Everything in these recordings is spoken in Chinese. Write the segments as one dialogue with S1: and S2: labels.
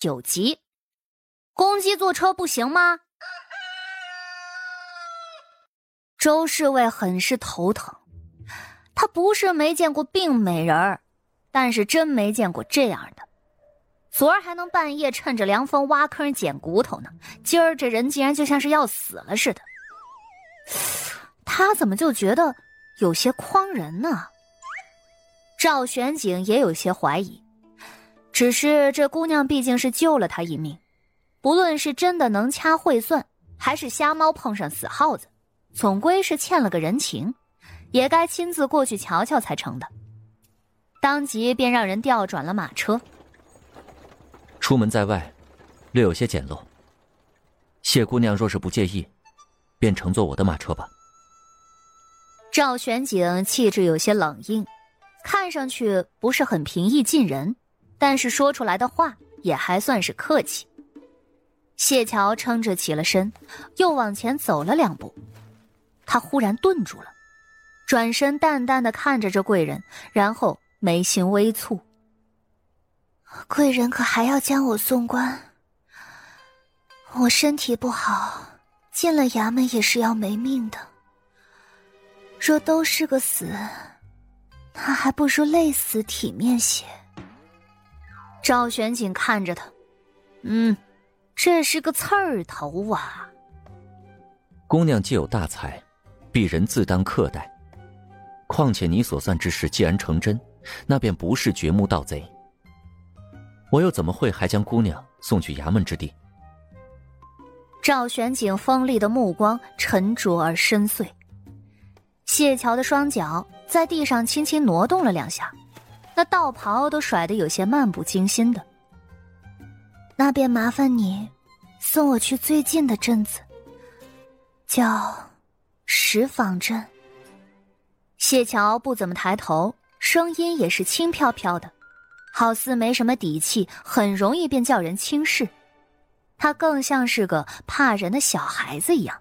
S1: 九集，公鸡坐车不行吗？周侍卫很是头疼，他不是没见过病美人儿，但是真没见过这样的。昨儿还能半夜趁着凉风挖坑捡骨头呢，今儿这人竟然就像是要死了似的。他怎么就觉得有些诓人呢？赵玄景也有些怀疑，只是这姑娘毕竟是救了他一命，不论是真的能掐会算，还是瞎猫碰上死耗子，总归是欠了个人情，也该亲自过去瞧瞧才成的。当即便让人调转了马车。
S2: 出门在外，略有些简陋。谢姑娘若是不介意，便乘坐我的马车吧。
S1: 赵玄景气质有些冷硬，看上去不是很平易近人，但是说出来的话也还算是客气。谢桥撑着起了身，又往前走了两步，他忽然顿住了，转身淡淡的看着这贵人，然后眉心微蹙：“贵人可还要将我送官？我身体不好，进了衙门也是要没命的。”若都是个死，那还不如累死体面些。赵玄景看着他，嗯，这是个刺儿头啊。
S2: 姑娘既有大才，鄙人自当客待。况且你所算之事既然成真，那便不是掘墓盗贼。我又怎么会还将姑娘送去衙门之地？
S1: 赵玄景锋利的目光沉着而深邃。谢桥的双脚在地上轻轻挪动了两下，那道袍都甩得有些漫不经心的。那便麻烦你送我去最近的镇子，叫石坊镇。谢桥不怎么抬头，声音也是轻飘飘的，好似没什么底气，很容易便叫人轻视。他更像是个怕人的小孩子一样。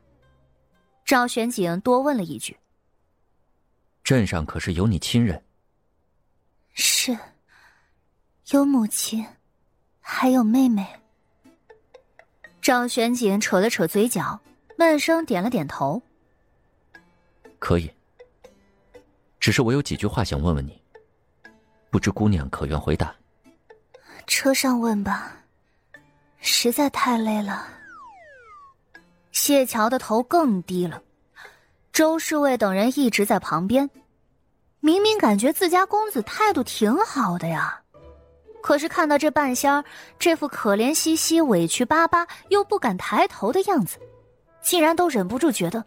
S1: 赵玄景多问了一句。
S2: 镇上可是有你亲人？
S1: 是，有母亲，还有妹妹。赵玄景扯了扯嘴角，闷声点了点头。
S2: 可以。只是我有几句话想问问你，不知姑娘可愿回答？
S1: 车上问吧，实在太累了。谢桥的头更低了。周侍卫等人一直在旁边，明明感觉自家公子态度挺好的呀，可是看到这半仙儿这副可怜兮兮、委屈巴巴又不敢抬头的样子，竟然都忍不住觉得，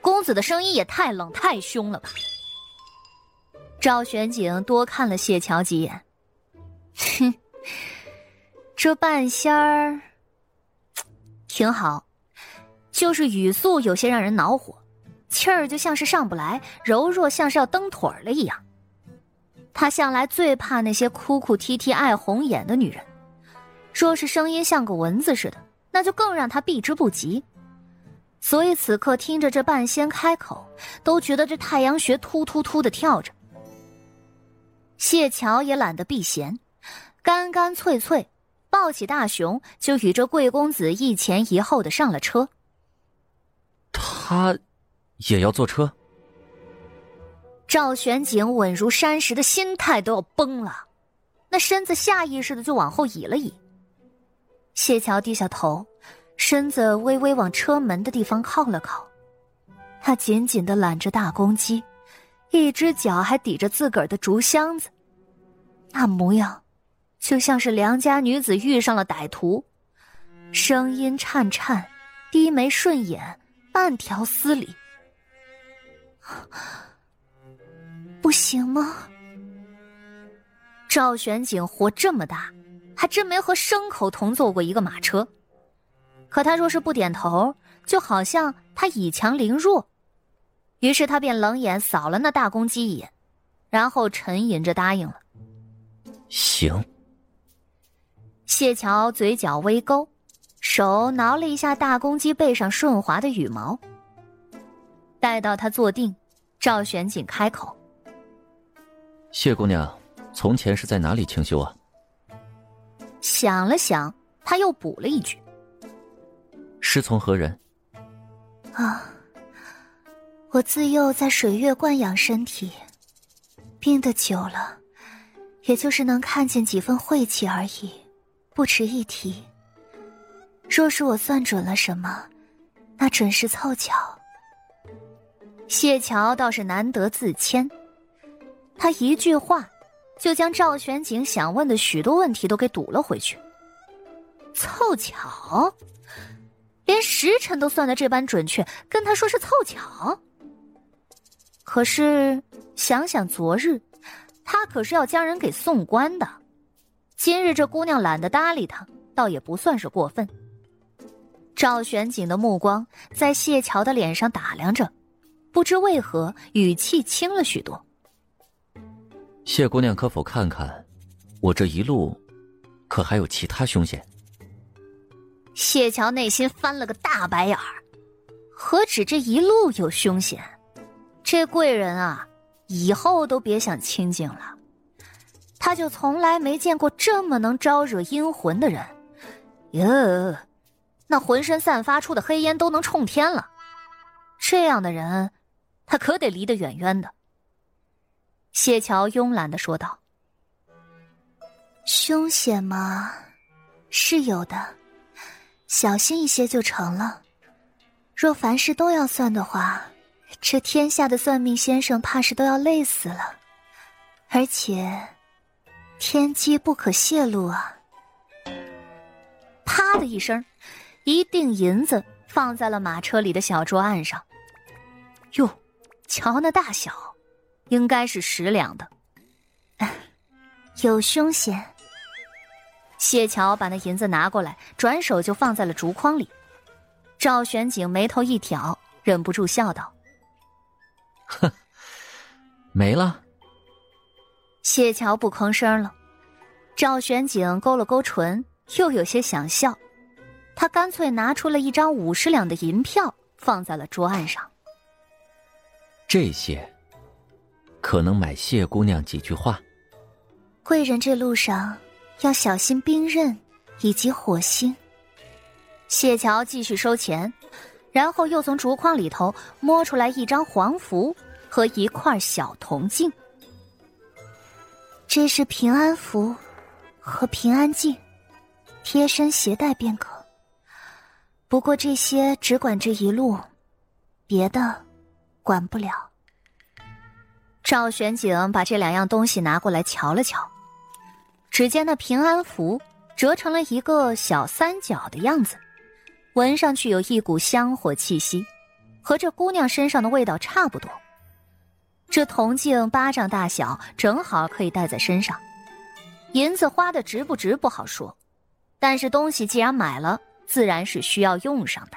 S1: 公子的声音也太冷太凶了吧。赵玄景多看了谢桥几眼，哼，这半仙儿挺好，就是语速有些让人恼火。气儿就像是上不来，柔弱像是要蹬腿儿了一样。他向来最怕那些哭哭啼啼、爱红眼的女人，若是声音像个蚊子似的，那就更让他避之不及。所以此刻听着这半仙开口，都觉得这太阳穴突突突的跳着。谢桥也懒得避嫌，干干脆脆抱起大熊，就与这贵公子一前一后的上了车。
S2: 他。也要坐车。
S1: 赵玄景稳如山石的心态都要崩了，那身子下意识的就往后移了移。谢桥低下头，身子微微往车门的地方靠了靠，他紧紧的揽着大公鸡，一只脚还抵着自个儿的竹箱子，那模样，就像是良家女子遇上了歹徒，声音颤颤，低眉顺眼，慢条斯理。不行吗？赵玄景活这么大，还真没和牲口同坐过一个马车。可他若是不点头，就好像他以强凌弱。于是他便冷眼扫了那大公鸡一眼，然后沉吟着答应了。
S2: 行。
S1: 谢桥嘴角微勾，手挠了一下大公鸡背上顺滑的羽毛。待到他坐定，赵玄景开口：“
S2: 谢姑娘，从前是在哪里清修啊？”
S1: 想了想，他又补了一句：“
S2: 师从何人？”
S1: 啊，我自幼在水月惯养身体，病得久了，也就是能看见几分晦气而已，不值一提。若是我算准了什么，那准是凑巧。谢桥倒是难得自谦，他一句话，就将赵玄景想问的许多问题都给堵了回去。凑巧。连时辰都算的这般准确，跟他说是凑巧。可是想想昨日，他可是要将人给送官的。今日这姑娘懒得搭理他，倒也不算是过分。赵玄景的目光在谢桥的脸上打量着，不知为何语气轻了许多。
S2: 谢姑娘可否看看，我这一路，可还有其他凶险？
S1: 谢桥内心翻了个大白眼儿，何止这一路有凶险，这贵人啊，以后都别想清静了。他就从来没见过这么能招惹阴魂的人，哟，那浑身散发出的黑烟都能冲天了。这样的人，他可得离得远远的。谢桥慵懒的说道：“凶险吗？是有的。”小心一些就成了。若凡事都要算的话，这天下的算命先生怕是都要累死了。而且，天机不可泄露啊！啪的一声，一锭银子放在了马车里的小桌案上。哟，瞧那大小，应该是十两的。有凶险。谢桥把那银子拿过来，转手就放在了竹筐里。赵玄景眉头一挑，忍不住笑道：“
S2: 哼，没了。”
S1: 谢桥不吭声了。赵玄景勾了勾唇，又有些想笑。他干脆拿出了一张五十两的银票，放在了桌案上。
S2: 这些，可能买谢姑娘几句话。
S1: 贵人这路上。要小心兵刃以及火星。谢桥继续收钱，然后又从竹筐里头摸出来一张黄符和一块小铜镜。这是平安符和平安镜，贴身携带便可。不过这些只管这一路，别的管不了。赵玄景把这两样东西拿过来瞧了瞧。只见那平安符折成了一个小三角的样子，闻上去有一股香火气息，和这姑娘身上的味道差不多。这铜镜巴掌大小，正好可以戴在身上。银子花的值不值不好说，但是东西既然买了，自然是需要用上的。